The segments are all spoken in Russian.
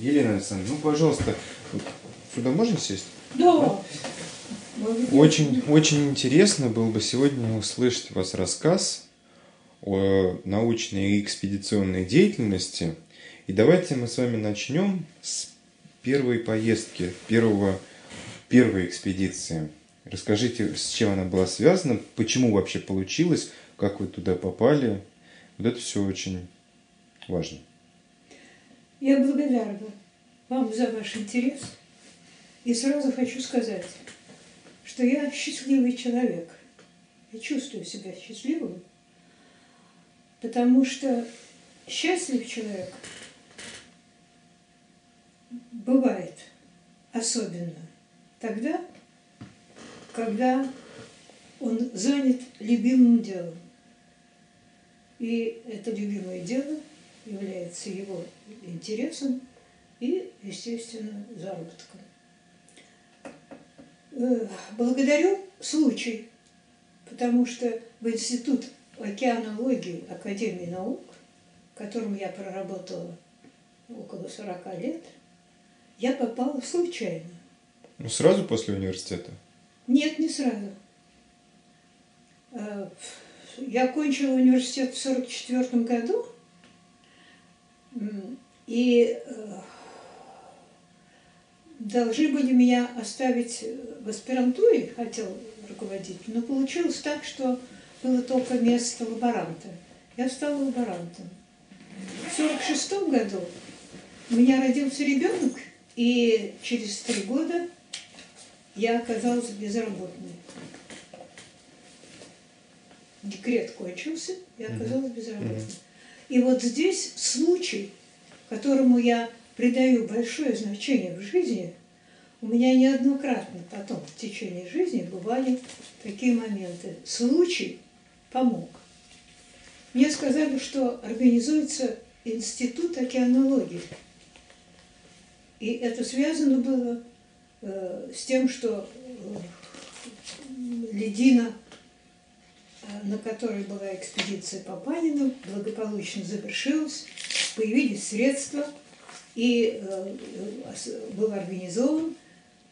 Елена Александровна, ну, пожалуйста, сюда можно сесть? Да. Очень, очень интересно было бы сегодня услышать у вас рассказ о научной и экспедиционной деятельности. И давайте мы с вами начнем с первой поездки, первого, первой экспедиции. Расскажите, с чем она была связана, почему вообще получилось, как вы туда попали. Вот это все очень важно. Я благодарна вам за ваш интерес. И сразу хочу сказать, что я счастливый человек. Я чувствую себя счастливым, потому что счастлив человек бывает особенно тогда, когда он занят любимым делом. И это любимое дело является его интересом и, естественно, заработком. Э, благодарю случай, потому что в Институт океанологии Академии наук, в котором я проработала около 40 лет, я попала случайно. Ну, сразу после университета? Нет, не сразу. Э, я окончила университет в 1944 году, и э, должны были меня оставить в аспирантуре, хотел руководить, но получилось так, что было только место лаборанта. Я стала лаборантом. В 1946 году у меня родился ребенок, и через три года я оказалась безработной. Декрет кончился, я оказалась безработной. И вот здесь случай, которому я придаю большое значение в жизни, у меня неоднократно потом в течение жизни бывали такие моменты. Случай помог. Мне сказали, что организуется институт океанологии. И это связано было э, с тем, что э, ледина, на которой была экспедиция по Панину, благополучно завершилась, появились средства, и э, был организован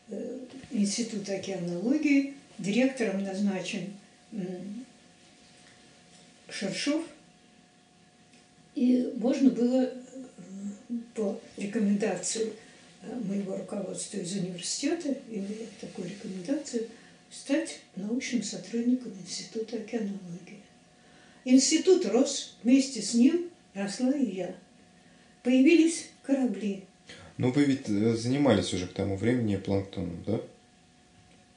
э, Институт океанологии, директором назначен Шершов, и можно было э, по рекомендации моего руководства из университета, имея такую рекомендацию, стать научным сотрудником Института океанологии. Институт рос, вместе с ним росла и я. Появились корабли. Но вы ведь э, занимались уже к тому времени планктоном, да?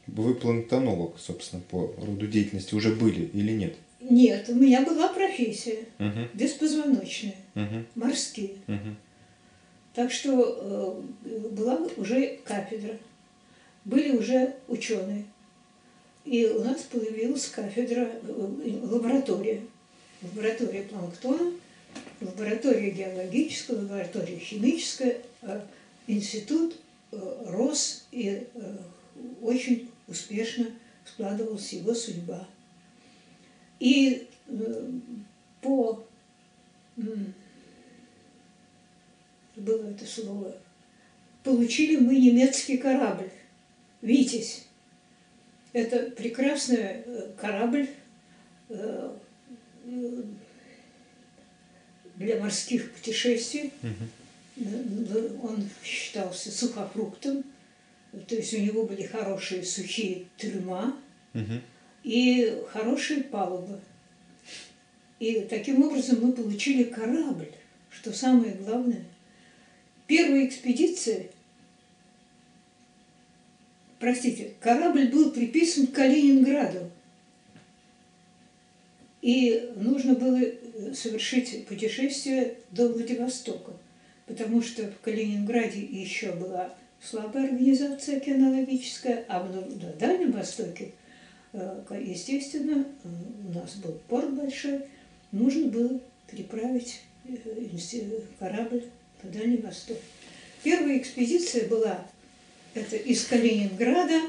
Вы планктонолог, собственно, по роду деятельности уже были или нет? Нет, у меня была профессия, угу. беспозвоночная, угу. морские. Угу. Так что э, была уже кафедра, были уже ученые. И у нас появилась кафедра, э, лаборатория, лаборатория планктона – лаборатория геологическая, лаборатория химическая, э, институт э, рос и очень успешно складывалась его судьба. И по было это слово, получили мы немецкий корабль «Витязь». Это прекрасный корабль, для морских путешествий. Угу. Он считался сухофруктом, то есть у него были хорошие сухие трюма угу. и хорошие палубы. И таким образом мы получили корабль, что самое главное. Первая экспедиция, простите, корабль был приписан к Калининграду. И нужно было совершить путешествие до Владивостока, потому что в Калининграде еще была слабая организация океанологическая, а на Дальнем Востоке, э, естественно, у нас был порт большой, нужно было переправить э, корабль на Дальний Восток. Первая экспедиция была это из Калининграда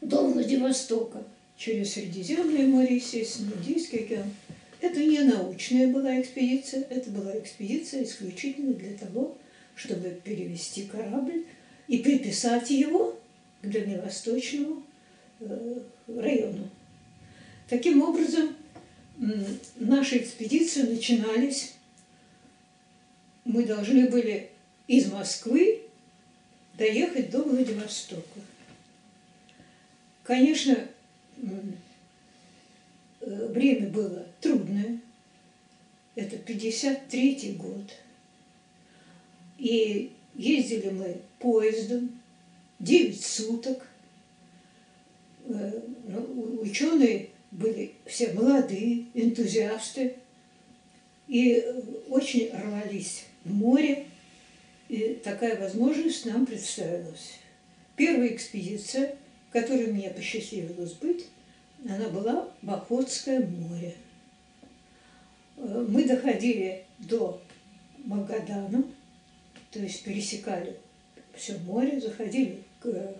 до Владивостока, через Средиземное море, естественно, Индийский океан – это не научная была экспедиция, это была экспедиция исключительно для того, чтобы перевести корабль и приписать его к дальневосточному э, району. Таким образом, наши экспедиции начинались, мы должны были из Москвы доехать до Владивостока. Конечно, э, время было трудное. Это 53 год. И ездили мы поездом 9 суток. Э, ну, ученые были все молодые, энтузиасты. И очень рвались в море. И такая возможность нам представилась. Первая экспедиция – которой мне посчастливилось быть, она была в Охотское море. Э, мы доходили до Магадана, то есть пересекали все море, заходили к э,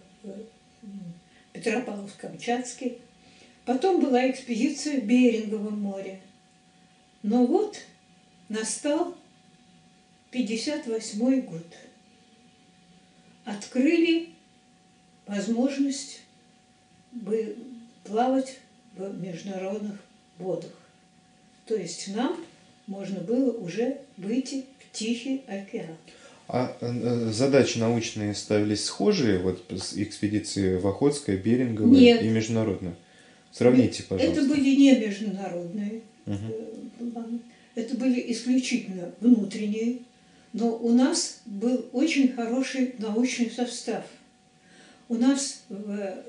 Петропавловск-Камчатский. Потом была экспедиция в Беринговом море. Но вот настал 58 год. Открыли возможность плавать в международных водах. То есть нам можно было уже выйти в Тихий океан. А э, задачи научные ставились схожие, вот с экспедиции в Охотское, Беринговое Нет. и международное? Сравните, пожалуйста. Это были не международные Угу. Это были исключительно внутренние. Но у нас был очень хороший научный состав – у нас в э,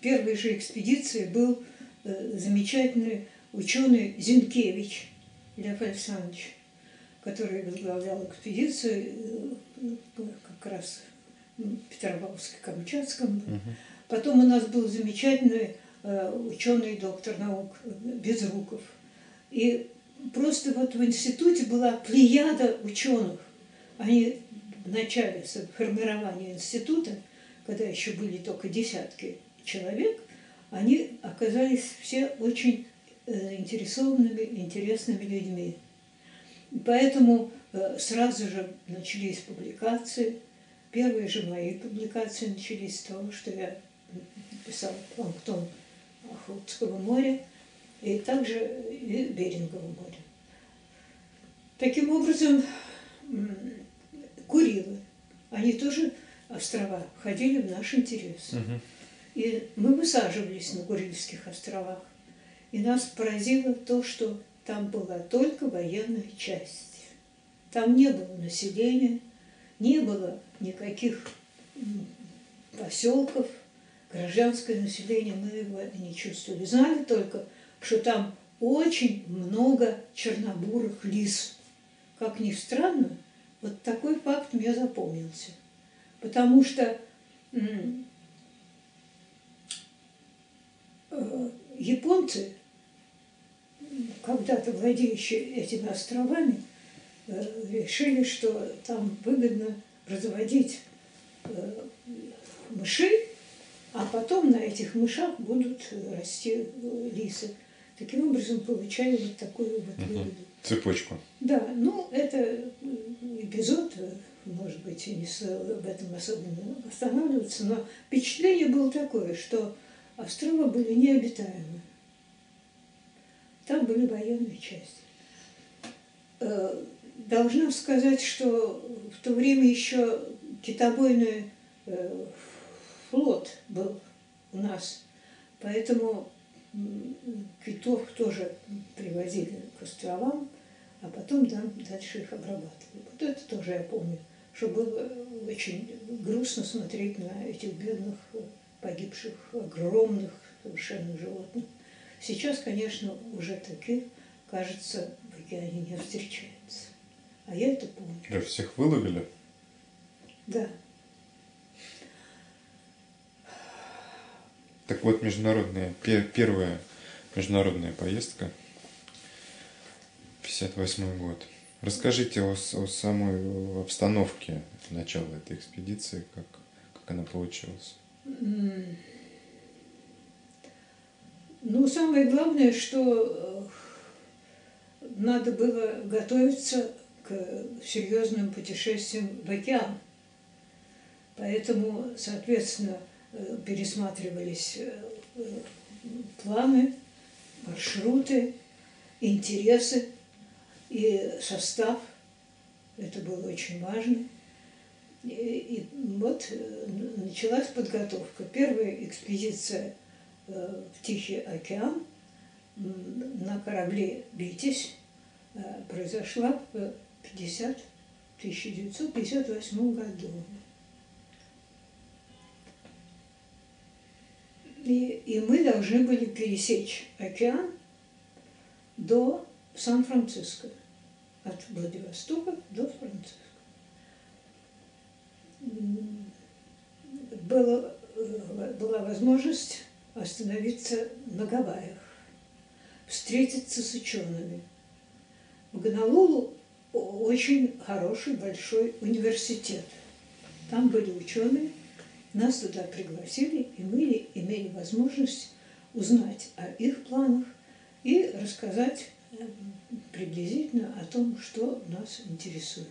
первой же экспедиции был э, замечательный ученый Зинкевич Лев Александрович, который возглавлял экспедицию э, как раз в Петропавловске-Камчатском. Угу. Потом у нас был замечательный ученый доктор наук Безруков. И просто вот в институте была плеяда ученых. Они в начале формирования института – когда еще были только десятки человек, они оказались все очень заинтересованными, интересными людьми. Поэтому э, сразу же начались публикации. Первые же мои публикации начались с того, что я писал планктон Охотского моря и также и Берингового моря. Таким образом, Курилы, они тоже острова входили в наш интерес. Угу. И мы высаживались на Курильских островах. И нас поразило то, что там была только военная часть. Там не было населения, не было никаких поселков, гражданское население мы его не чувствовали. Знали только, что там очень много чернобурых лис. Как ни странно, вот такой факт мне запомнился потому что э, японцы, когда-то владеющие этими островами, э, решили, что там выгодно разводить э, мышей, а потом на этих мышах будут расти лисы. Таким образом получали вот такую вот выгоду. Цепочку. Да, ну это эпизод может быть, и не стоило об этом особенно останавливаться, но впечатление было такое, что острова были необитаемы. Там были военные части. Э, должна сказать, что в то время еще китобойный э, флот был у нас, поэтому китов тоже привозили к островам, а потом там дальше их обрабатывали. Вот это тоже я помню что было очень грустно смотреть на этих бедных, погибших, огромных совершенно животных. Сейчас, конечно, уже таких, кажется, в океане не встречается. А я это помню. Да, всех выловили? Да. Так вот, международная, первая международная поездка, 58 год. Расскажите о, о самой обстановке начала этой экспедиции, как, как она получилась. Ну, самое главное, что э, надо было готовиться к серьезным путешествиям в океан. Поэтому, соответственно, пересматривались э, планы, маршруты, интересы и состав. Это было очень важно. И, и вот началась подготовка. Первая экспедиция в Тихий океан на корабле «Витязь» произошла в 50, 1958 году. И, и мы должны были пересечь океан до Сан-Франциско, от Владивостока до Франциска. Было, была возможность остановиться на Гавайях, встретиться с учеными. В Гонолулу очень хороший большой университет. Там были ученые, нас туда пригласили, и мы имели возможность узнать о их планах и рассказать э, приблизительно о том, что нас интересует.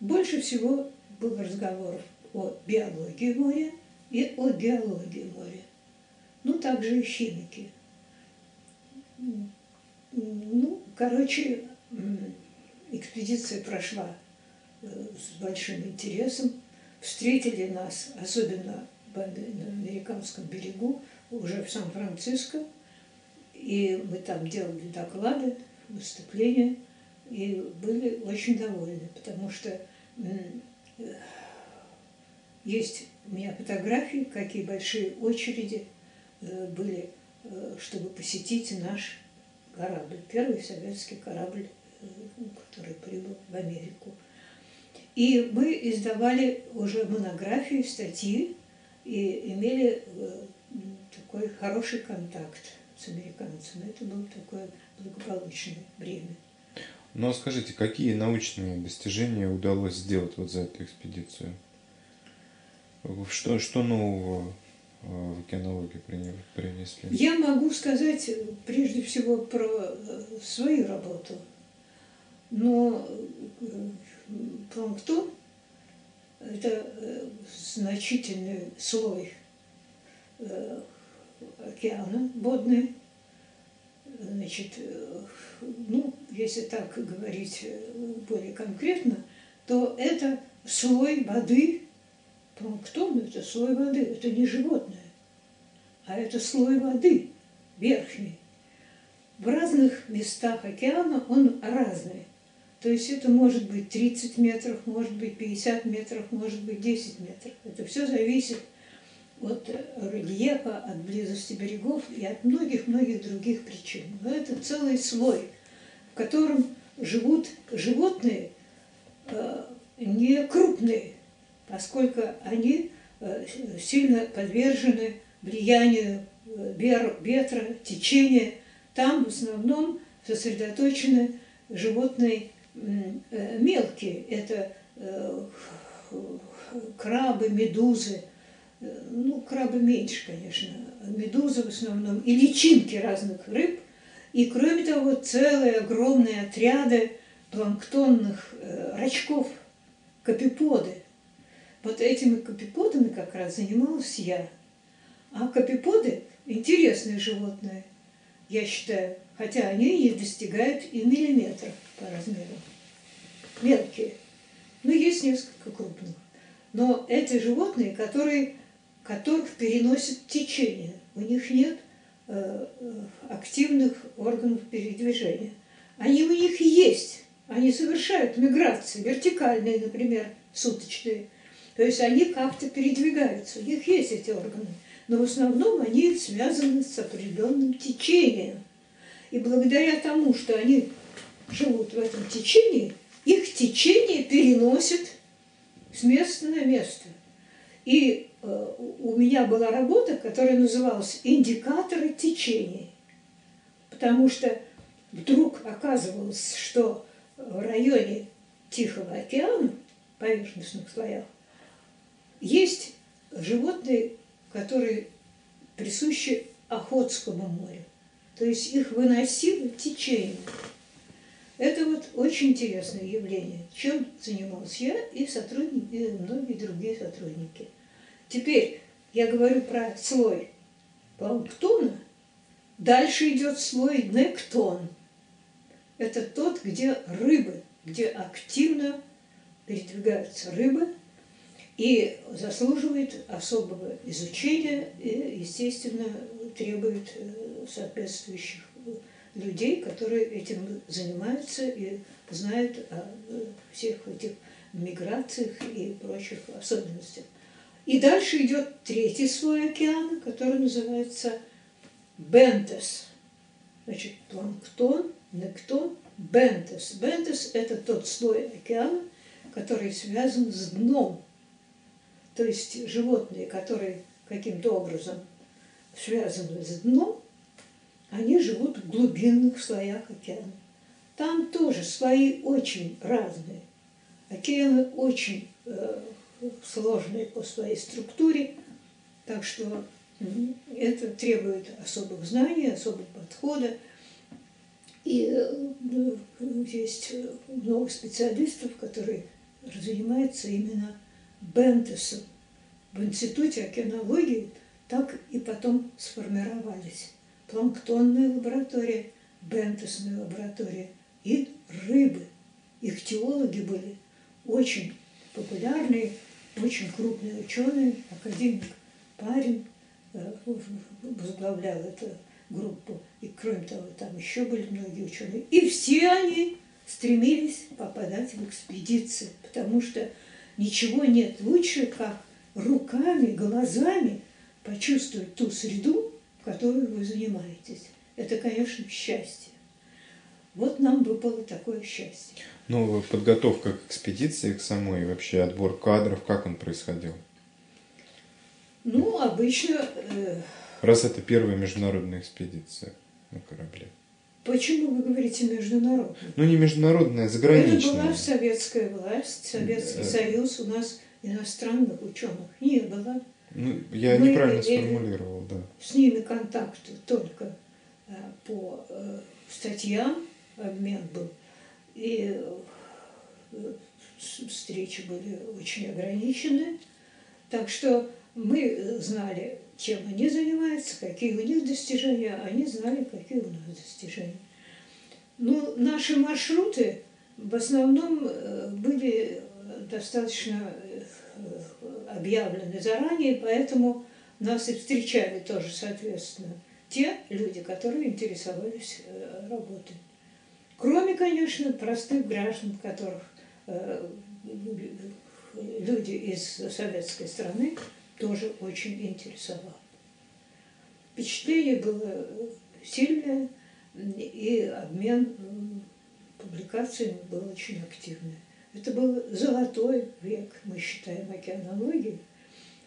Больше всего было разговоров о биологии моря и о геологии моря. Ну, также и химики. Ну, короче, экспедиция прошла э, с большим интересом. Встретили нас, особенно на американском берегу, уже в Сан-Франциско. И мы там делали доклады, выступления, и были очень довольны, потому что э, есть у меня фотографии, какие большие очереди э, были, чтобы посетить наш корабль, первый советский корабль который прибыл в Америку. И мы издавали уже монографии, статьи и имели э, такой хороший контакт с американцами. Это было такое благополучное время. Ну а скажите, какие научные достижения удалось сделать вот за эту экспедицию? Что, что нового э, в океанологии принесли? Я могу сказать прежде всего про э, свою работу – но э, планктон – это э, значительный слой э, океана водный. Значит, ну, если так говорить более конкретно, то это слой воды, планктон – это слой воды, это не животное, а это слой воды верхний. В разных местах океана он разный. То есть это может быть 30 метров, может быть 50 метров, может быть 10 метров. Это все зависит от рельефа, от близости берегов и от многих-многих других причин. Но это целый слой, в котором живут животные э, не крупные, поскольку они э, сильно подвержены влиянию э, ветра, течения. Там в основном сосредоточены животные мелкие, это э, крабы, медузы, э, ну, крабы меньше, конечно, медузы в основном, и личинки разных рыб, и, кроме того, целые огромные отряды планктонных рачков, капиподы. Вот этими капиподами как раз занималась я. А капиподы – интересные животные, я считаю, хотя они не достигают и миллиметра по размеру мелкие. Ну, есть несколько крупных. Но эти животные, которые, которых переносят течение, у них нет э, э, активных органов передвижения. Они у них есть, они совершают миграции, вертикальные, например, суточные. То есть они как-то передвигаются, у них есть эти органы. Но в основном они связаны с определенным течением. И благодаря тому, что они живут в этом течении, их течение переносит с места на место. И э, у меня была работа, которая называлась «Индикаторы течений». Потому что вдруг оказывалось, что в районе Тихого океана, поверхностных слоях, есть животные, которые присущи Охотскому морю. То есть их выносило течение. Это вот очень интересное явление, чем занимался я и сотрудники, и многие другие сотрудники. Теперь я говорю про слой планктона, дальше идет слой нектон. Это тот, где рыбы, где активно передвигаются рыбы и заслуживает особого изучения и, естественно, требует э, соответствующих людей, которые этим занимаются и знают о э, всех этих миграциях и прочих особенностях. И дальше идет третий слой океана, который называется бентес. Значит, планктон, нектон, бентес. Бентес – это тот слой океана, который связан с дном. То есть животные, которые каким-то образом связаны с дном, они живут в глубинных слоях океана. Там тоже слои очень разные. Океаны очень э, сложные по своей структуре, так что это требует особых знаний, особого подхода. И э, есть много специалистов, которые занимаются именно бентесом. В Институте океанологии так и потом сформировались планктонная лаборатория, бентосная лаборатория и рыбы. Их теологи были очень популярные, очень крупные ученые, академик Парин э, возглавлял эту группу. И кроме того, там еще были многие ученые. И все они стремились попадать в экспедиции, потому что ничего нет лучше, как руками, глазами почувствовать ту среду, которой вы занимаетесь. Это, конечно, счастье. Вот нам выпало такое счастье. Ну, подготовка к экспедиции, к самой, вообще отбор кадров, как он происходил? Ну, обычно... Э... Раз это первая международная экспедиция на корабле. Почему вы говорите международная? Ну, не международная, а заграничная. Это была советская власть, Советский э... Союз, у нас иностранных ученых не было. Ну, я Мы неправильно сформулировал, да. С ними контакт только э, по э, статьям обмен был. И э, встречи были очень ограничены. Так что мы знали, чем они занимаются, какие у них достижения, а они знали, какие у нас достижения. Ну, наши маршруты в основном были достаточно объявлены заранее, поэтому нас и встречали тоже, соответственно, те люди, которые интересовались э, работой. Кроме, конечно, простых граждан, которых э, люди из советской страны тоже очень интересовало. Впечатление было сильное, и обмен публикациями был очень активный. Это был золотой век, мы считаем, океанологии.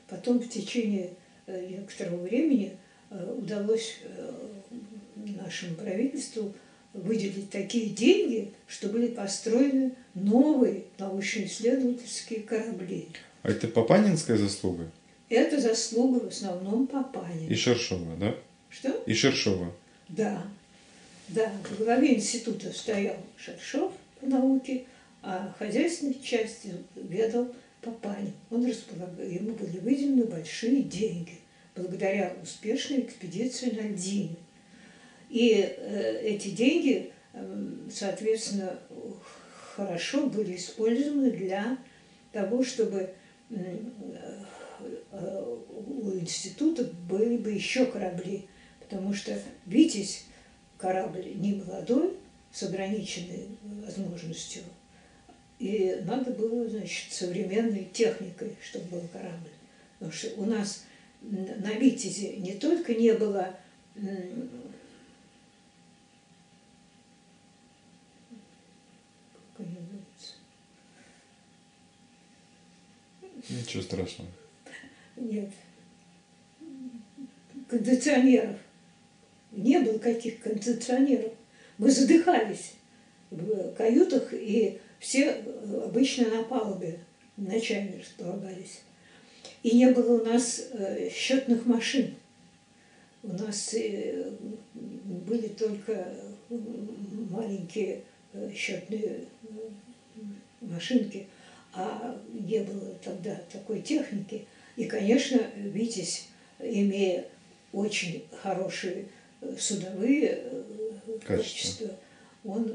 Потом в течение э, некоторого времени э, удалось э, нашему правительству выделить такие деньги, что были построены новые научно-исследовательские корабли. А это Папанинская заслуга? Это заслуга в основном Папанина. И Шершова, да? Что? И Шершова. Да. Да, в главе института стоял Шершов по науке, а хозяйственной частью ведал Папанин. Он располагал, ему были выделены большие деньги благодаря успешной экспедиции на Льдине. И э, эти деньги, э, соответственно, хорошо были использованы для того, чтобы э, у института были бы еще корабли, потому что «Витязь» корабль не молодой, с ограниченной возможностью и надо было, значит, современной техникой, чтобы был корабль. Потому что у нас на Витязе не только не было Ничего страшного. Нет. Кондиционеров. Не было каких кондиционеров. Мы задыхались в каютах и все э, обычно на палубе ночами располагались. И не было у нас э, счетных машин. У нас э, были только маленькие счетные машинки, а не было тогда такой техники. И, конечно, Витязь, имея очень хорошие судовые качества, он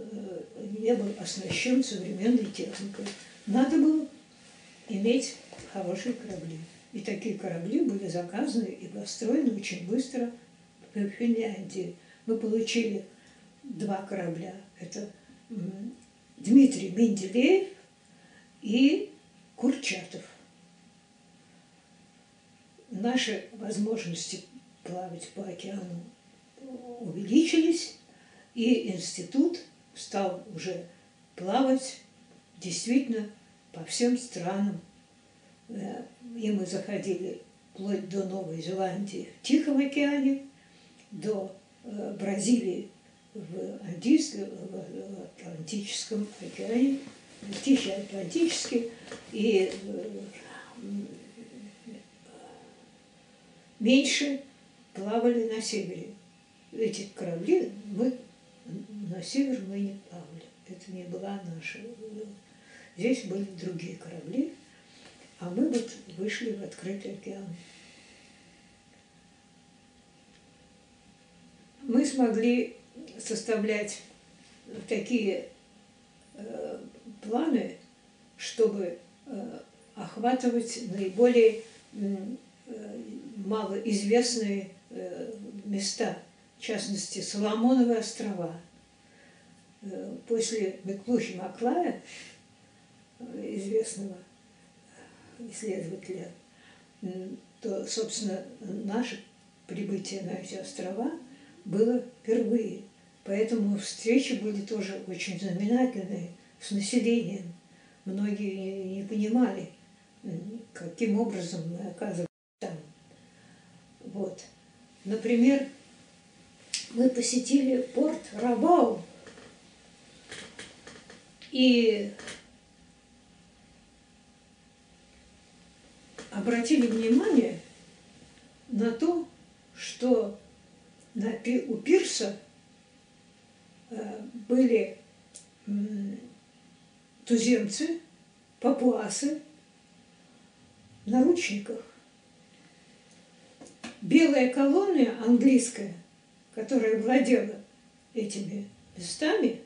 не был оснащен современной техникой. Надо было иметь хорошие корабли. И такие корабли были заказаны и построены очень быстро в Финляндии. Мы получили два корабля. Это Дмитрий Менделеев и Курчатов. Наши возможности плавать по океану увеличились, и институт стал уже плавать действительно по всем странам. Э, и мы заходили вплоть до Новой Зеландии в Тихом океане, до э, Бразилии в, Андийском, в Атлантическом океане, Тихий Атлантический, и э, меньше плавали на севере. Эти корабли мы на север мы не плавали. Это не была наша. Здесь были другие корабли, а мы вот вышли в открытый океан. Мы смогли составлять такие э, планы, чтобы э, охватывать наиболее э, малоизвестные э, места, в частности, Соломоновы острова. Э, после Беклухи Маклая, э, известного исследователя, то, собственно, наше прибытие на эти острова было впервые. Поэтому встречи были тоже очень знаменательные с населением. Многие не понимали, каким образом мы оказываемся там. Вот. Например, мы посетили порт Рабау и обратили внимание на то, что на, у пирса э, были туземцы, папуасы в наручниках. Белая колония английская, которая владела этими местами,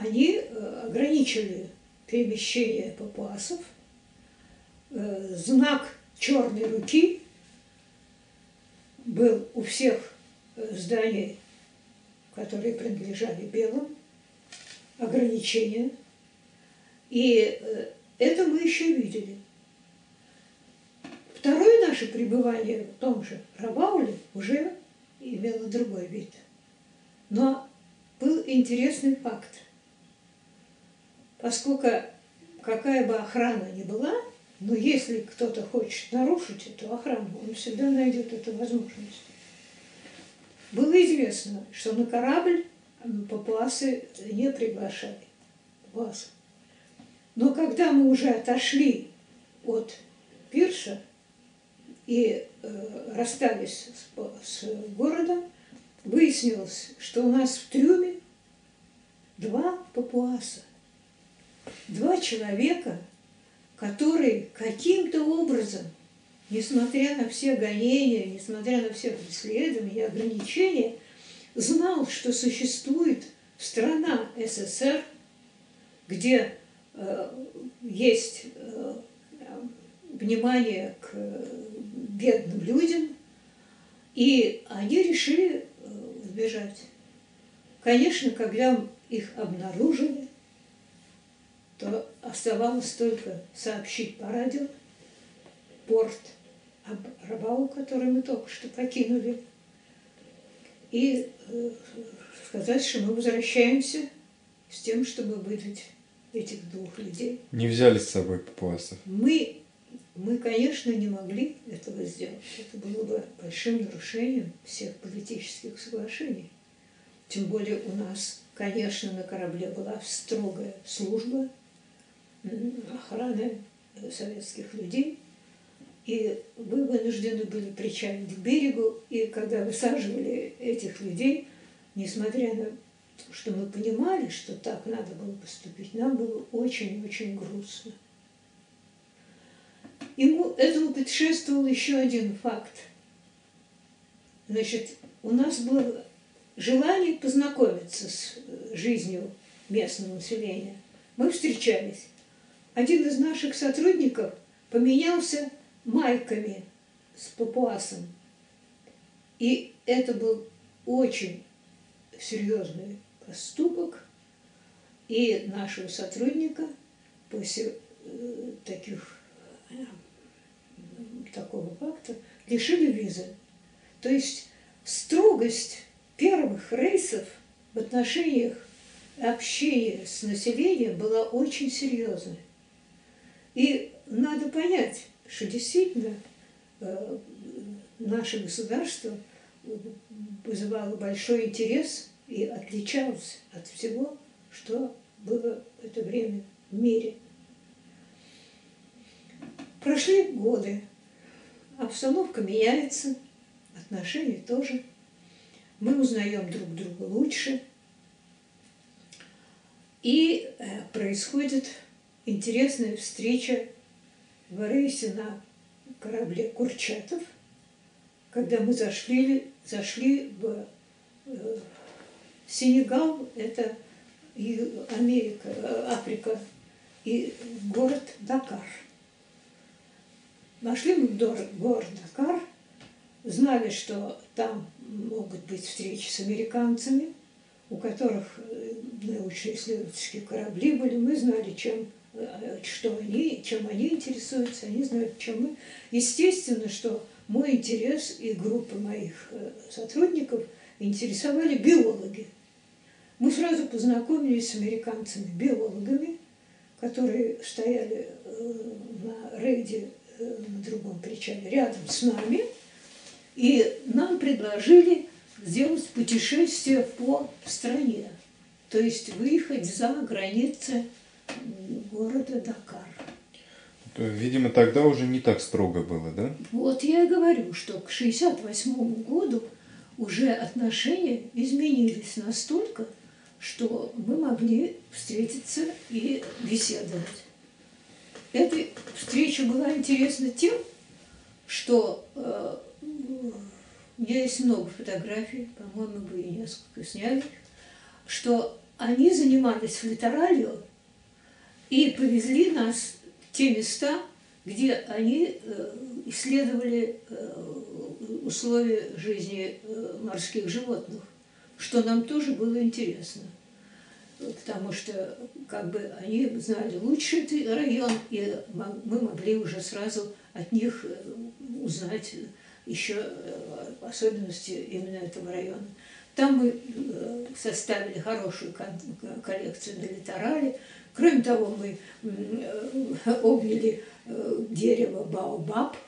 они э, ограничили перемещение папуасов – Э, знак черной руки был у всех э, зданий, которые принадлежали белым, ограничения. И это мы еще видели. Второе наше пребывание в том же Рабауле уже имело другой вид. Но был интересный факт. Поскольку какая бы охрана ни была, но если кто-то хочет нарушить эту охрану, он всегда найдет эту возможность. Было известно, что на корабль папуасы не приглашали. Папуасы. Но когда мы уже отошли от пирса и э, расстались с, с городом, выяснилось, что у нас в трюме два папуаса. Два человека – который каким-то образом, несмотря на все гонения, несмотря на все преследования и ограничения, знал, что существует страна СССР, где э, есть э, внимание к бедным людям, и они решили э, сбежать. Конечно, когда их обнаружили, то оставалось только сообщить по радио порт об Рабау, который мы только что покинули, и э, сказать, что мы возвращаемся с тем, чтобы выдать этих двух людей. Не взяли с собой папуасов? Мы, мы, конечно, не могли этого сделать. Это было бы большим нарушением всех политических соглашений. Тем более у нас, конечно, на корабле была строгая служба – охраны советских людей. И вы вынуждены были причалить к берегу, и когда высаживали этих людей, несмотря на что мы понимали, что так надо было поступить, нам было очень-очень грустно. Ему этому предшествовал еще один факт. Значит, у нас было желание познакомиться с э, жизнью местного населения. Мы встречались. Один из наших сотрудников поменялся майками с папуасом. И это был очень серьезный поступок. И нашего сотрудника после э, таких, такого факта лишили визы. То есть строгость первых рейсов в отношениях общения с населением была очень серьезной. И надо понять, что действительно э, наше государство вызывало большой интерес и отличалось от всего, что было в это время в мире. Прошли годы, обстановка меняется, отношения тоже. Мы узнаем друг друга лучше. И э, происходит интересная встреча в рейсе на корабле Курчатов, когда мы зашли, зашли в э, Сенегал, это Америка, э, Африка, и город Дакар. Нашли мы город Дакар, знали, что там могут быть встречи с американцами, у которых э, научно-исследовательские корабли были, мы знали, чем Э, что они, чем они интересуются, они знают, чем мы. Естественно, что мой интерес и группа моих э, сотрудников интересовали биологи. Мы сразу познакомились с американцами-биологами, которые стояли на рейде на другом причале рядом с нами, и нам предложили сделать путешествие по стране, то есть выехать за границы города Дакар. Видимо, тогда уже не так строго было, да? Вот я и говорю, что к 68 году уже отношения изменились настолько, что мы могли встретиться и беседовать. Эта встреча была интересна тем, что э, у меня есть много фотографий, по-моему, вы и несколько сняли, что они занимались литералью и повезли нас в те места, где они э, исследовали э, условия жизни морских животных, что нам тоже было интересно. Потому что как бы они знали этот район, и мы могли уже сразу от них узнать еще особенности именно этого района. Там мы составили хорошую коллекцию на литерале, Кроме того, мы э, обняли э, дерево Баобаб, э,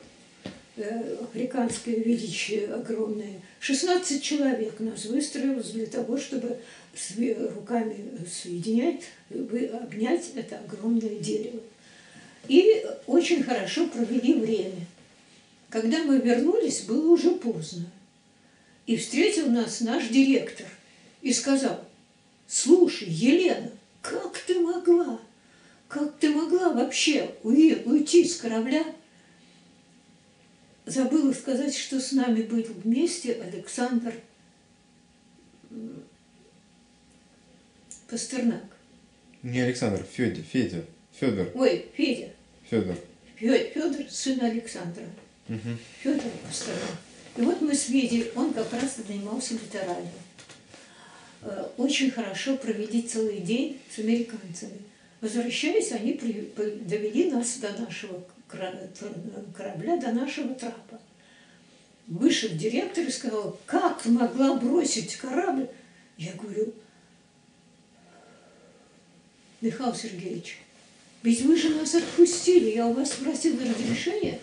африканское величие огромное. 16 человек нас выстроилось для того, чтобы руками соединять, обнять это огромное дерево. И очень хорошо провели время. Когда мы вернулись, было уже поздно. И встретил нас наш директор и сказал, слушай, Елена, как ты могла? Как ты могла вообще уйти с корабля? Забыла сказать, что с нами был вместе Александр Пастернак. Не Александр, Федя, Федя, Федор. Ой, Федя. Федор. Федор, сын Александра. Угу. Федор Пастернак. И вот мы с Федей, он как раз занимался литеранией. Э, очень хорошо провели целый день с американцами. Возвращаясь, они при, довели нас до нашего корабля, до нашего трапа. Вышел директор и сказал, как могла бросить корабль? Я говорю, Михаил Сергеевич, ведь вы же нас отпустили, я у вас спросила разрешение.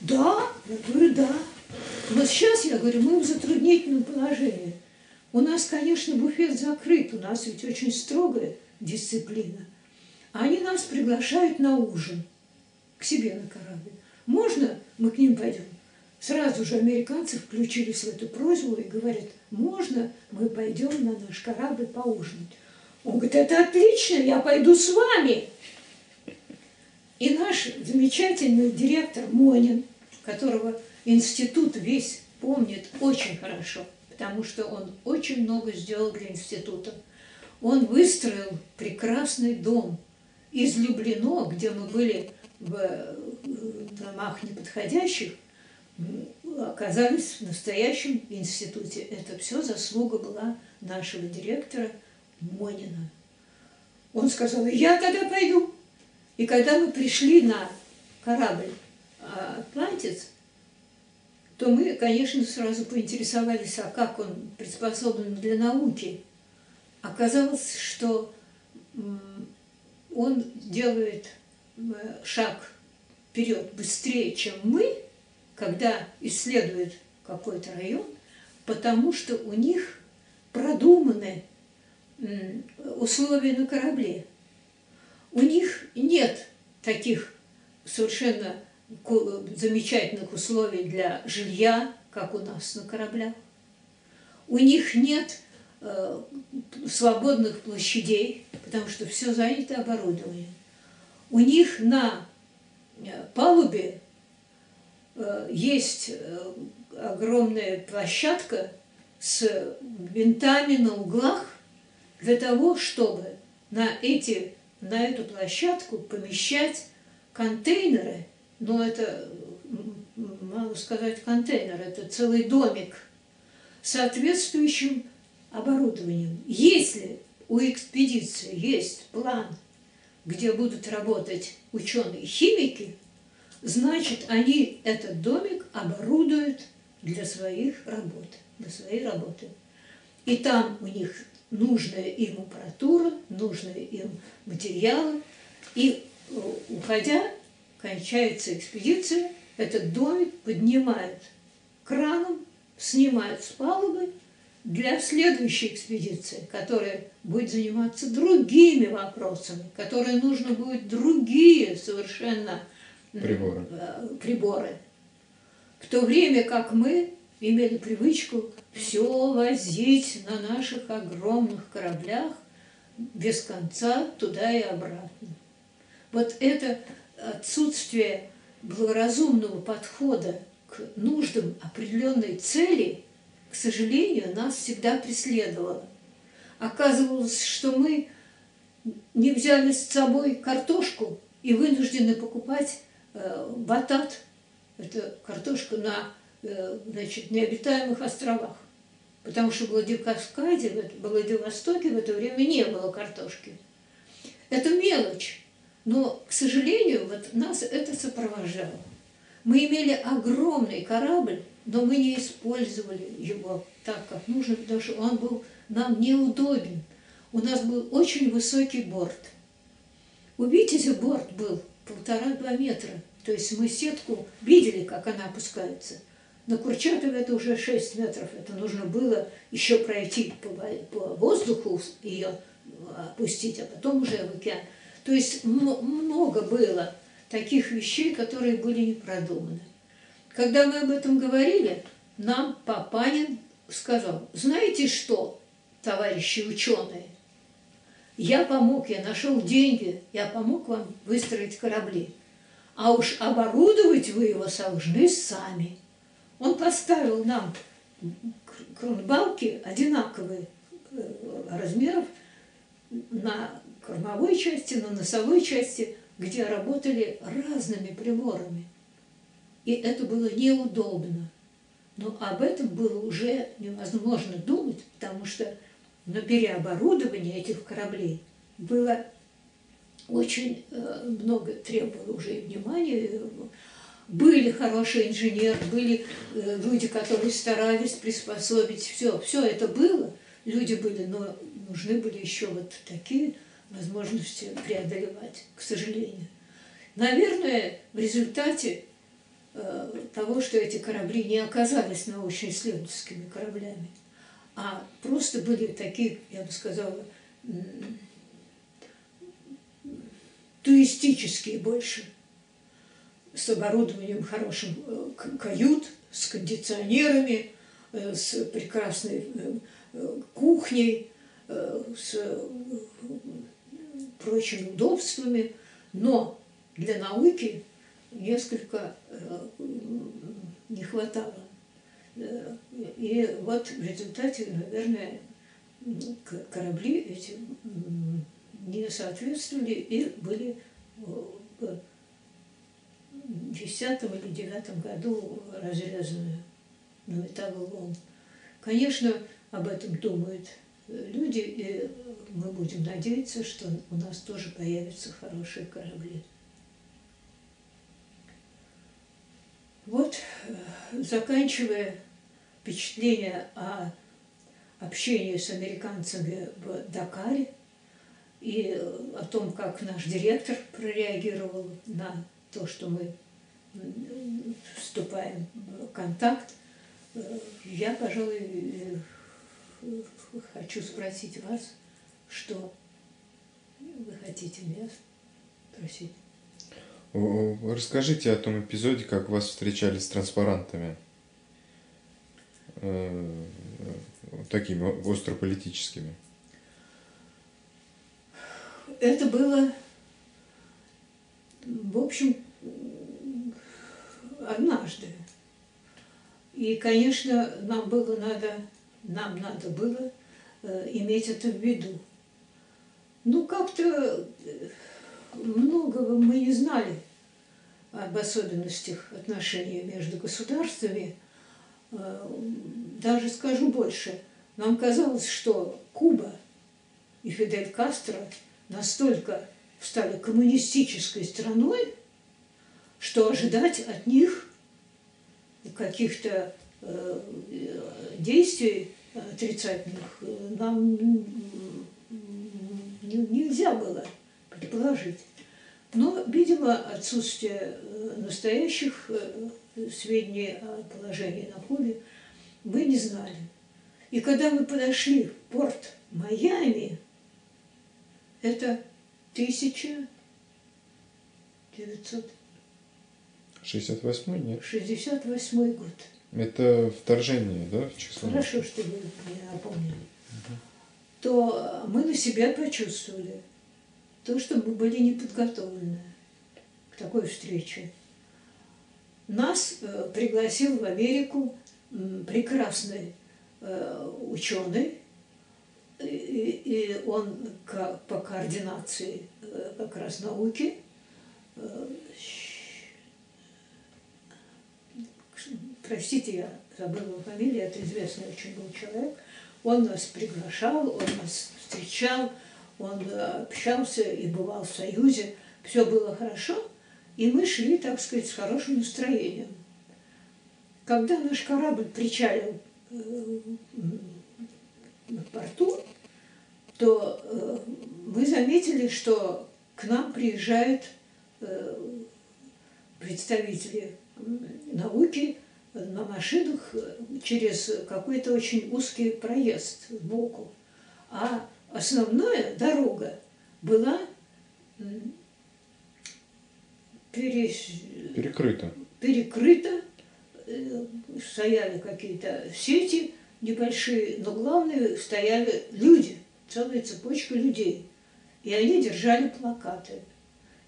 Да, я говорю, да. Но сейчас, я говорю, мы в затруднительном положении. У нас, конечно, буфет закрыт, у нас ведь очень строгая дисциплина. Они нас приглашают на ужин себе на корабль. Можно мы к ним пойдем? сразу же американцы включились в эту просьбу и говорят, можно мы пойдем на наш корабль поужинать? Он говорит, это отлично, я пойду с вами. И наш замечательный директор Монин, которого институт весь помнит очень хорошо, потому что он очень много сделал для института. Он выстроил прекрасный дом из Люблино, где мы были в домах неподходящих, оказались в настоящем институте. Это все заслуга была нашего директора Монина. Он сказал, я тогда пойду. И когда мы пришли на корабль «Атлантис», то мы, конечно, сразу поинтересовались, а как он приспособлен для науки. Оказалось, что он делает шаг вперед быстрее, чем мы, когда исследует какой-то район, потому что у них продуманы условия на корабле. У них нет таких совершенно замечательных условий для жилья, как у нас на кораблях. У них нет э, свободных площадей, потому что все занято оборудованием. У них на э, палубе э, есть э, огромная площадка с винтами на углах для того, чтобы на, эти, на эту площадку помещать контейнеры, но это, мало сказать контейнер, это целый домик соответствующим оборудованием. Если у экспедиции есть план, где будут работать ученые-химики, значит, они этот домик оборудуют для своих работ, для своей работы. И там у них нужная им аппаратура, нужные им материалы. И э, уходя, кончается экспедиция, этот домик поднимают краном, снимают с палубы для следующей экспедиции, которая будет заниматься другими вопросами, которые нужно будет другие совершенно приборы. Э, приборы. В то время как мы имели привычку все возить на наших огромных кораблях без конца туда и обратно. Вот это отсутствие благоразумного подхода к нуждам определенной цели, к сожалению, нас всегда преследовало. Оказывалось, что мы не взяли с собой картошку и вынуждены покупать э, батат, это картошка на Э, значит, необитаемых островах. Потому что в Владикавказе, в Владивостоке в это время не было картошки. Это мелочь. Но, к сожалению, вот нас это сопровождало. Мы имели огромный корабль, но мы не использовали его так, как нужно, потому что он был нам неудобен. У нас был очень высокий борт. У Витязя борт был полтора-два метра. То есть мы сетку видели, как она опускается – на Курчатове это уже 6 метров. Это нужно было еще пройти по, по воздуху, ее опустить, а потом уже в океан. То есть много было таких вещей, которые были не продуманы. Когда мы об этом говорили, нам Папанин сказал, знаете что, товарищи ученые, я помог, я нашел деньги, я помог вам выстроить корабли. А уж оборудовать вы его должны сами. Он поставил нам кронбалки одинаковые э, размеров на кормовой части, на носовой части, где работали разными приборами. И это было неудобно. Но об этом было уже невозможно думать, потому что на переоборудование этих кораблей было очень э, много требовало уже и внимания, были хорошие инженеры, были э, люди, которые старались приспособить все. Все это было, люди были, но нужны были еще вот такие возможности преодолевать, к сожалению. Наверное, в результате того, что эти корабли не оказались научно-исследовательскими кораблями, а просто были такие, я бы сказала, туристические больше – с оборудованием хорошим э, кают, с кондиционерами, э, с прекрасной кухней, с прочими удобствами, но для науки несколько не хватало. И вот в результате, наверное, корабли эти не соответствовали и были в десятом или девятом году разрезаны на металлолом. Конечно, об этом думают люди, и мы будем надеяться, что у нас тоже появятся хорошие корабли. Вот, заканчивая впечатление о общении с американцами в Дакаре и о том, как наш директор прореагировал на то, что мы вступаем в контакт, я, пожалуй, хочу спросить вас, что вы хотите меня спросить. Расскажите о том эпизоде, как вас встречали с транспарантами. Э, такими острополитическими. Это было, в общем, однажды. И, конечно, нам было надо, нам надо было э, иметь это в виду. Ну, как-то многого мы не знали об особенностях отношений между государствами. Э, даже скажу больше, нам казалось, что Куба и Фидель Кастро настолько стали коммунистической страной, что ожидать от них каких-то э, действий отрицательных нам нельзя было предположить. Но, видимо, отсутствие э, настоящих э, сведений о положении на Кубе мы не знали. И когда мы подошли в порт Майами, это 1900 68 нет? 68 год. Это вторжение, да, в число? Хорошо, что вы меня напомнили. Угу. То мы на себя почувствовали то, что мы были не подготовлены к такой встрече. Нас э, пригласил в Америку прекрасный э, ученый, и, он по координации э, как раз науки простите, я забыла фамилию, это известный очень был человек, он нас приглашал, он нас встречал, он э, общался и бывал в Союзе, все было хорошо, и мы шли, так сказать, с хорошим настроением. Когда наш корабль причалил э, на порту, то э, мы заметили, что к нам приезжают представители науки на машинах через какой-то очень узкий проезд сбоку. А основная дорога была пере... перекрыта. перекрыта, э, стояли какие-то сети небольшие, но главное стояли люди, целая цепочка людей. И они держали плакаты.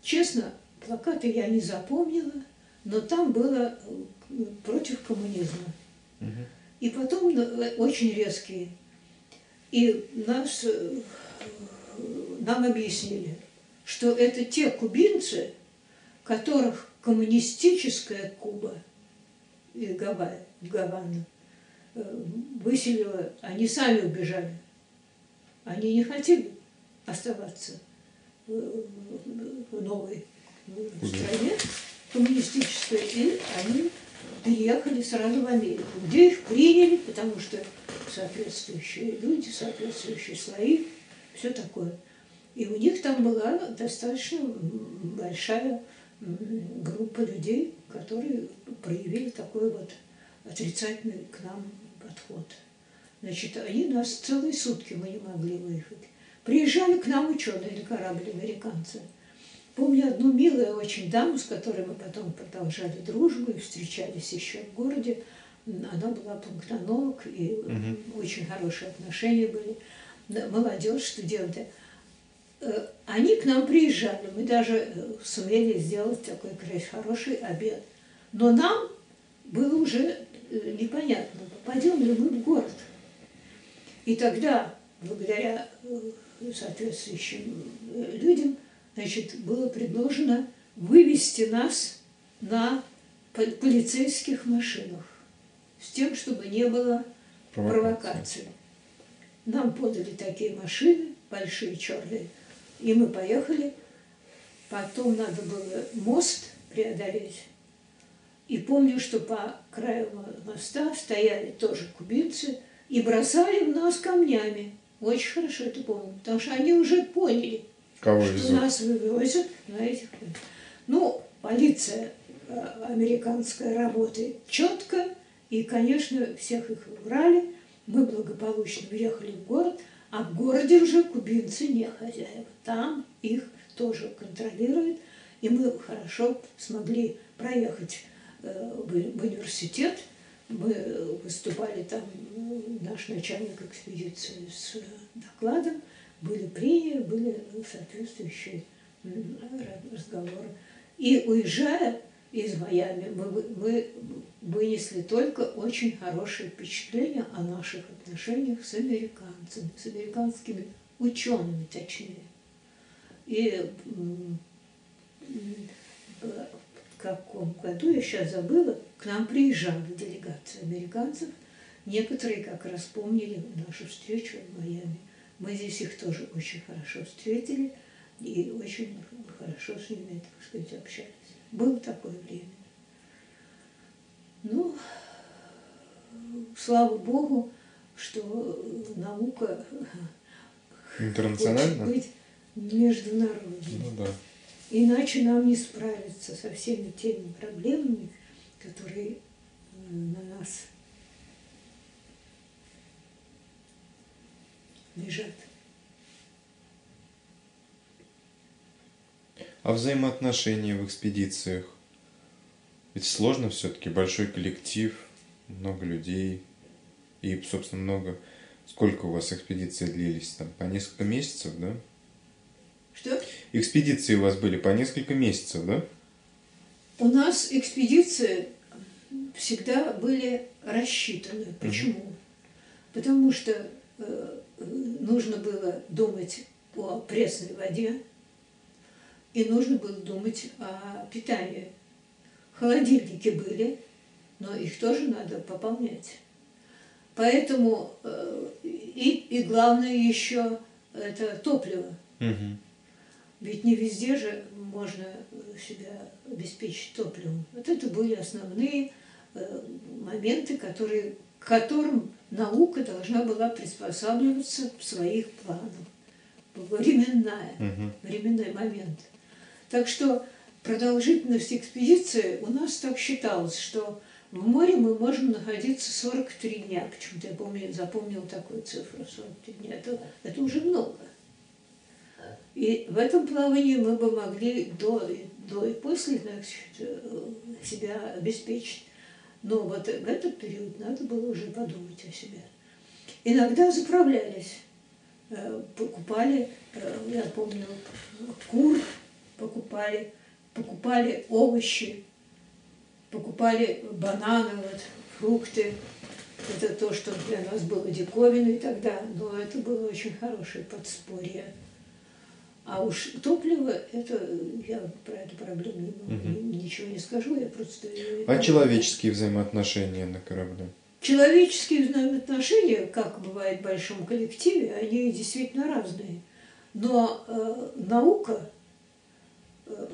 Честно, плакаты я не запомнила, но там было э, против коммунизма. Угу. И потом э, очень резкие и нас, э, нам объяснили, что это те кубинцы, которых коммунистическая Куба и Гавана э, выселила, они сами убежали. Они не хотели оставаться в новой стране коммунистической, и они переехали сразу в Америку, где их приняли, потому что соответствующие люди, соответствующие слои, все такое. И у них там была достаточно большая группа людей, которые проявили такой вот отрицательный к нам подход. Значит, они нас целые сутки мы не могли выехать. Приезжали к нам ученые на корабль американцы. Помню одну милую очень даму, с которой мы потом продолжали дружбу и встречались еще в городе. Она была пунктонолог, и угу. очень хорошие отношения были. Молодежь, студенты. Э, они к нам приезжали, мы даже э, сумели сделать такой хороший обед. Но нам было уже э, непонятно, попадем ли мы в город. И тогда, благодаря соответствующим людям, значит, было предложено вывести нас на полицейских машинах с тем, чтобы не было провокации. Нам подали такие машины, большие черные, и мы поехали. Потом надо было мост преодолеть. И помню, что по краю моста стояли тоже кубинцы и бросали в нас камнями. Очень хорошо это помню, потому что они уже поняли, Кого что везут? нас вывозят на этих. Ну, полиция э, американская работает четко, и, конечно, всех их убрали. Мы благополучно въехали в город, а в городе уже кубинцы не хозяева. Там их тоже контролируют, и мы хорошо смогли проехать э, в университет. Мы выступали там, наш начальник экспедиции с докладом, были прения, были соответствующие разговоры. И уезжая из Майами, мы, мы вынесли только очень хорошее впечатление о наших отношениях с американцами, с американскими учеными, точнее. И в каком году, я сейчас забыла, к нам приезжала делегация американцев. Некоторые как раз помнили нашу встречу в Майами. Мы здесь их тоже очень хорошо встретили и очень хорошо с ними, так сказать, общались. Было такое время. Ну, слава Богу, что наука Интернационально? хочет быть международной. Ну да. Иначе нам не справиться со всеми теми проблемами, которые на нас лежат. А взаимоотношения в экспедициях? Ведь сложно все-таки, большой коллектив, много людей и, собственно, много... Сколько у вас экспедиции длились там? По несколько месяцев, да? Что? Экспедиции у вас были по несколько месяцев, да? У нас экспедиции всегда были рассчитаны. Почему? Угу. Потому что э, нужно было думать о пресной воде, и нужно было думать о питании. Холодильники были, но их тоже надо пополнять. Поэтому э, и, и главное еще это топливо. Угу. Ведь не везде же можно себя обеспечить топливом. Вот это были основные э, моменты, которые, к которым наука должна была приспосабливаться в своих планах. Временная, угу. временной момент. Так что продолжительность экспедиции у нас так считалось, что в море мы можем находиться 43 дня. Почему-то я помню, запомнил такую цифру 43 дня. Это, это уже много. И в этом плавании мы бы могли до, до и после значит, себя обеспечить. Но вот в этот период надо было уже подумать о себе. Иногда заправлялись, э, покупали, э, я помню, кур, покупали, покупали овощи, покупали бананы, вот, фрукты. Это то, что для нас было диковиной тогда, но это было очень хорошее подспорье. А уж топливо, это я про эту проблему угу. ничего не скажу, я просто... А человеческие взаимоотношения на корабле? Человеческие взаимоотношения, как бывает в большом коллективе, они действительно разные. Но э, наука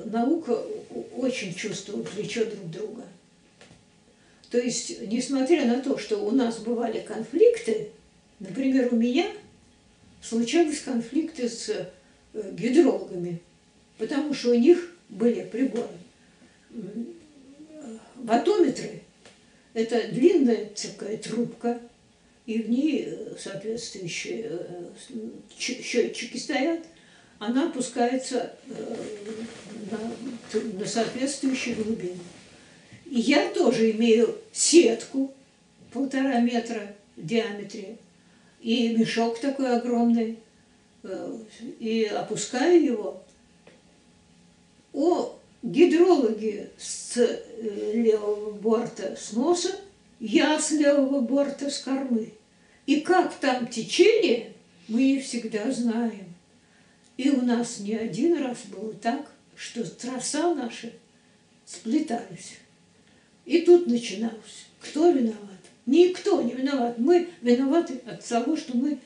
наука очень чувствует плечо друг друга. То есть, несмотря на то, что у нас бывали конфликты, например, у меня случались конфликты с э, гидрологами, потому что у них были приборы. Ватометры – это длинная такая трубка, и в ней э, соответствующие э, счетчики стоят – она опускается э, на, на соответствующую глубину. И я тоже имею сетку полтора метра в диаметре и мешок такой огромный, э, и опускаю его. О, гидрологи с э, левого борта с носа, я с левого борта с кормы. И как там течение, мы не всегда знаем. И у нас не один раз было так, что троса наши сплетались. И тут начиналось. Кто виноват? Никто не виноват. Мы виноваты от того, что мы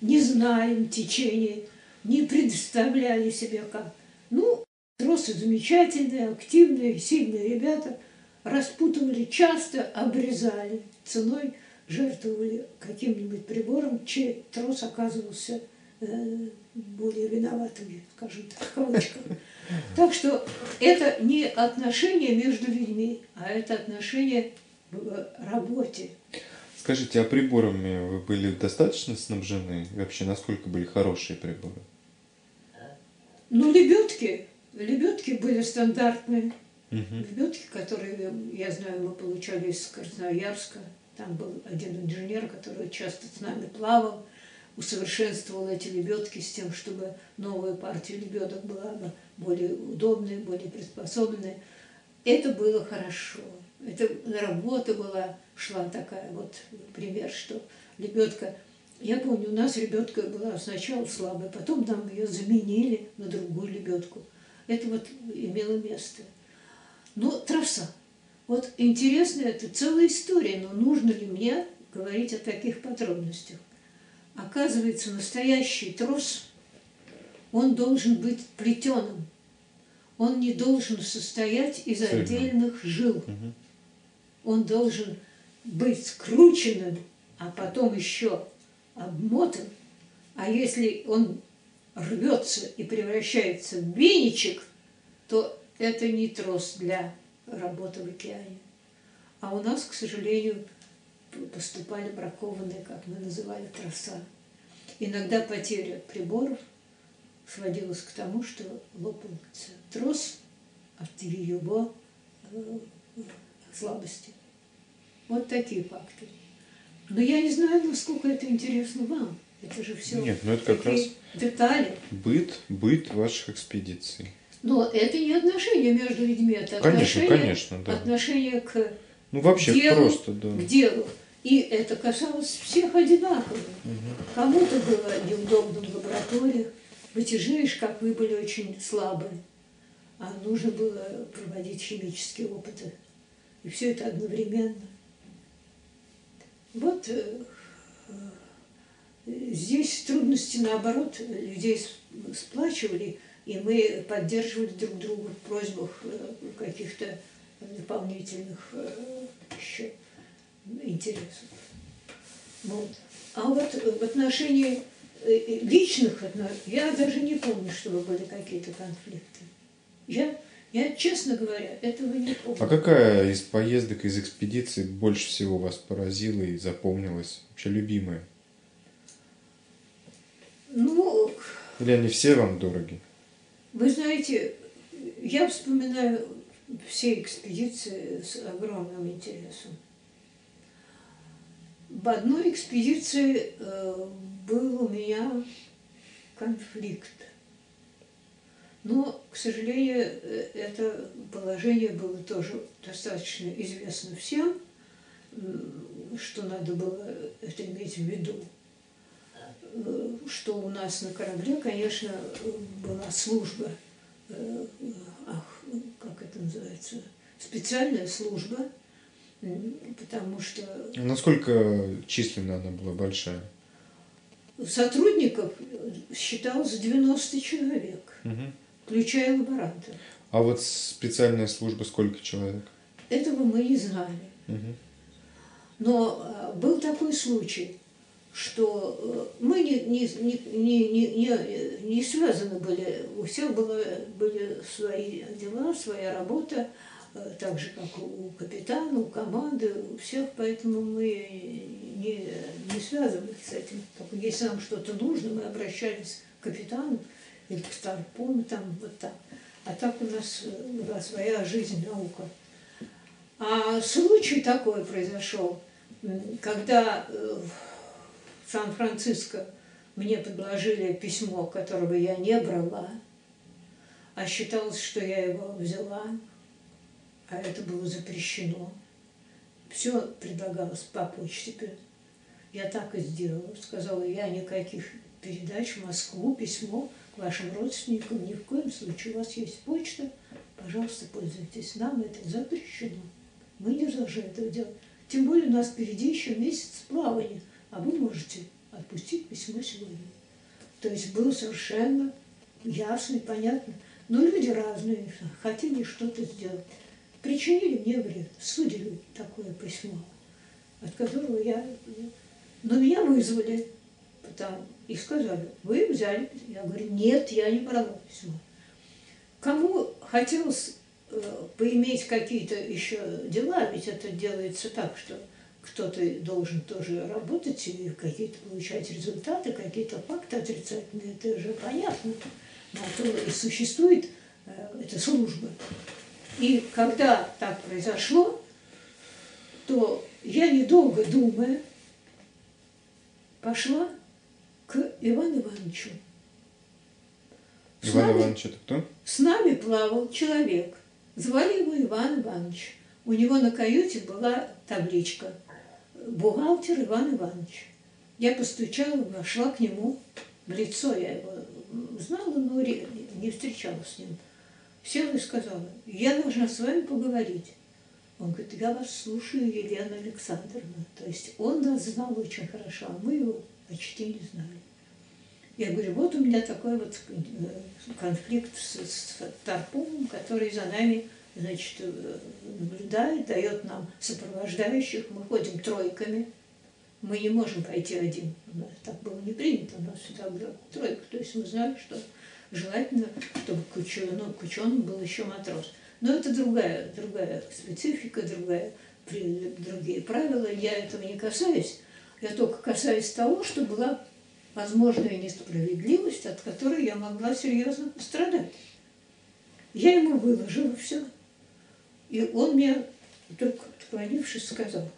не знаем течения, не представляли себе как. Ну, тросы замечательные, активные, сильные ребята распутывали часто, обрезали ценой, жертвовали каким-нибудь прибором, чей трос оказывался э, более виноватыми, скажем так, в. Так что это не отношение между людьми, а это отношение в работе. Скажите, а приборами вы были достаточно снабжены? Вообще, насколько были хорошие приборы? Ну, лебедки. Лебедки были стандартные. Угу. Лебедки, которые, я знаю, мы получали из Красноярска. Там был один инженер, который часто с нами плавал усовершенствовал эти лебедки с тем, чтобы новая партия лебедок была бы более удобной, более приспособленной. Это было хорошо. Это работа была, шла такая, вот пример, что лебедка я помню, у нас лебедка была сначала слабая, потом нам ее заменили на другую лебедку. Это вот имело место. Но троса. Вот интересно, это целая история, но нужно ли мне говорить о таких подробностях? Оказывается, настоящий трос, он должен быть плетеным. Он не должен состоять из отдельных жил. Он должен быть скрученным, а потом еще обмотан. А если он рвется и превращается в веничек, то это не трос для работы в океане. А у нас, к сожалению, поступали бракованные, как мы называли, троса. Иногда потеря приборов сводилась к тому, что лопался трос от его э, слабости. Вот такие факты. Но я не знаю, насколько это интересно вам. Это же все Нет, ну это как раз детали. Быт, быт ваших экспедиций. Но это не отношение между людьми, это конечно, отношение, конечно, да. отношение к ну, вообще делу, просто, да. к делу. И это касалось всех одинаково. Угу. Кому-то было неудобно в лабораториях, вытяжеешь, как вы были очень слабы, а нужно было проводить химические опыты. И все это одновременно. Вот э, э, здесь трудности, наоборот, людей сплачивали, и мы поддерживали друг друга в просьбах э, каких-то дополнительных еще интересов. Вот. А вот в отношении личных отношений я даже не помню, чтобы были какие-то конфликты. Я я, честно говоря, этого не помню. А какая из поездок, из экспедиций больше всего вас поразила и запомнилась? Вообще любимая? Ну... Или они все вам дороги? Вы знаете, я вспоминаю все экспедиции с огромным интересом. В одной экспедиции э, был у меня конфликт но, к сожалению, э, это положение было тоже достаточно известно всем, что надо было это иметь в виду. Э, что у нас на корабле, конечно, была служба, э, ах, как это называется, специальная служба, потому что... Насколько численно она была большая? Сотрудников считалось 90 человек. Угу включая лаборанта. А вот специальная служба сколько человек? Этого мы не знали. Угу. Но а, был такой случай, что э, мы не, не, не, не, не, не связаны были, у всех было, были свои дела, своя работа, э, так же, как у капитана, у команды, у всех, поэтому мы не, не связаны с этим. Только если нам что-то нужно, мы обращались к капитану, или к Старпому, там вот так. А так у нас была своя жизнь, наука. А случай такой произошел, когда в Сан-Франциско мне предложили письмо, которого я не брала, а считалось, что я его взяла, а это было запрещено. Все предлагалось по почте. Я так и сделала. Сказала, я никаких передач в Москву, письмо вашим родственникам, ни в коем случае. У вас есть почта, пожалуйста, пользуйтесь. Нам это запрещено. Мы не должны этого делать. Тем более у нас впереди еще месяц плавания, а вы можете отпустить письмо сегодня. То есть было совершенно ясно и понятно. Но люди разные, хотели что-то сделать. Причинили мне вред, судили такое письмо, от которого я... Но меня вызвали, потому, и сказали, вы взяли. Я говорю, нет, я не брала письмо. Кому хотелось э, поиметь какие-то еще дела, ведь это делается так, что кто-то должен тоже работать и какие-то получать результаты, какие-то факты отрицательные, это же понятно. На то и существует э, эта служба. И когда так произошло, то я, недолго думая, пошла к Ивану Ивановичу. Иван Иванович это кто? С нами плавал человек. Звали его Иван Иванович. У него на каюте была табличка «Бухгалтер Иван Иванович». Я постучала, вошла к нему в лицо. Я его знала, но не встречалась с ним. Села и сказала, я должна с вами поговорить. Он говорит, я вас слушаю, Елена Александровна. То есть он нас знал очень хорошо, а мы его почти не знали. Я говорю, вот у меня такой вот э, конфликт с, с Тарповым, который за нами значит, э, наблюдает, дает нам сопровождающих, мы ходим тройками, мы не можем пойти один. Так было не принято, у нас всегда была тройка. То есть мы знали, что желательно, чтобы к ученым, к ученым был еще матрос. Но это другая, другая специфика, другая, другие правила. Я этого не касаюсь. Я только касаюсь того, что была возможная несправедливость, от которой я могла серьезно пострадать. Я ему выложила все. И он мне, вдруг отклонившись, сказал,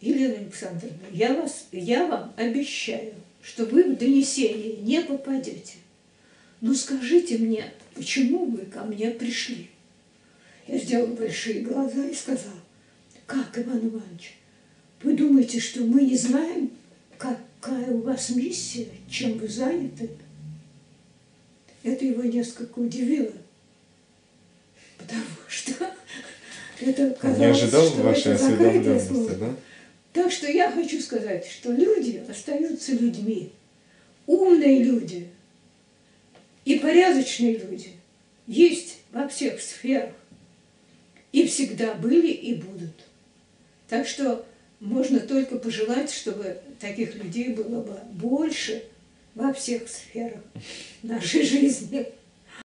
Елена Александровна, я, вас, я вам обещаю, что вы в донесение не попадете. Но скажите мне, почему вы ко мне пришли? Я сделала большие глаза и сказала, как, Иван Иванович, вы думаете, что мы не знаем, какая у вас миссия, чем вы заняты? Это его несколько удивило, потому что это казалось, Не ожидал что вашей это осведомленности, да? Так что я хочу сказать, что люди остаются людьми. Умные люди и порядочные люди есть во всех сферах. И всегда были и будут. Так что можно только пожелать, чтобы таких людей было бы больше во всех сферах нашей жизни.